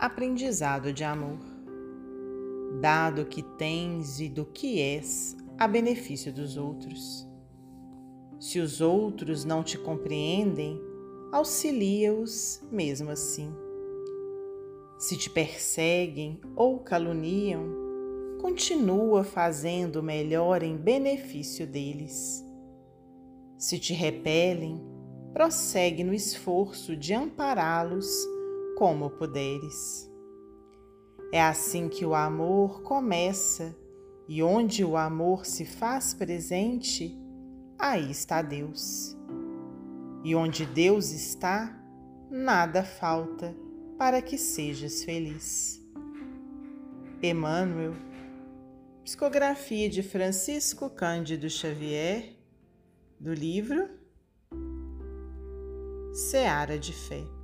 Aprendizado de amor. Dado que tens e do que és a benefício dos outros. Se os outros não te compreendem, auxilia-os mesmo assim. Se te perseguem ou caluniam, continua fazendo o melhor em benefício deles. Se te repelem, prossegue no esforço de ampará-los como puderes. É assim que o amor começa, e onde o amor se faz presente, aí está Deus. E onde Deus está, nada falta para que sejas feliz. Emmanuel, psicografia de Francisco Cândido Xavier, do livro Seara de Fé.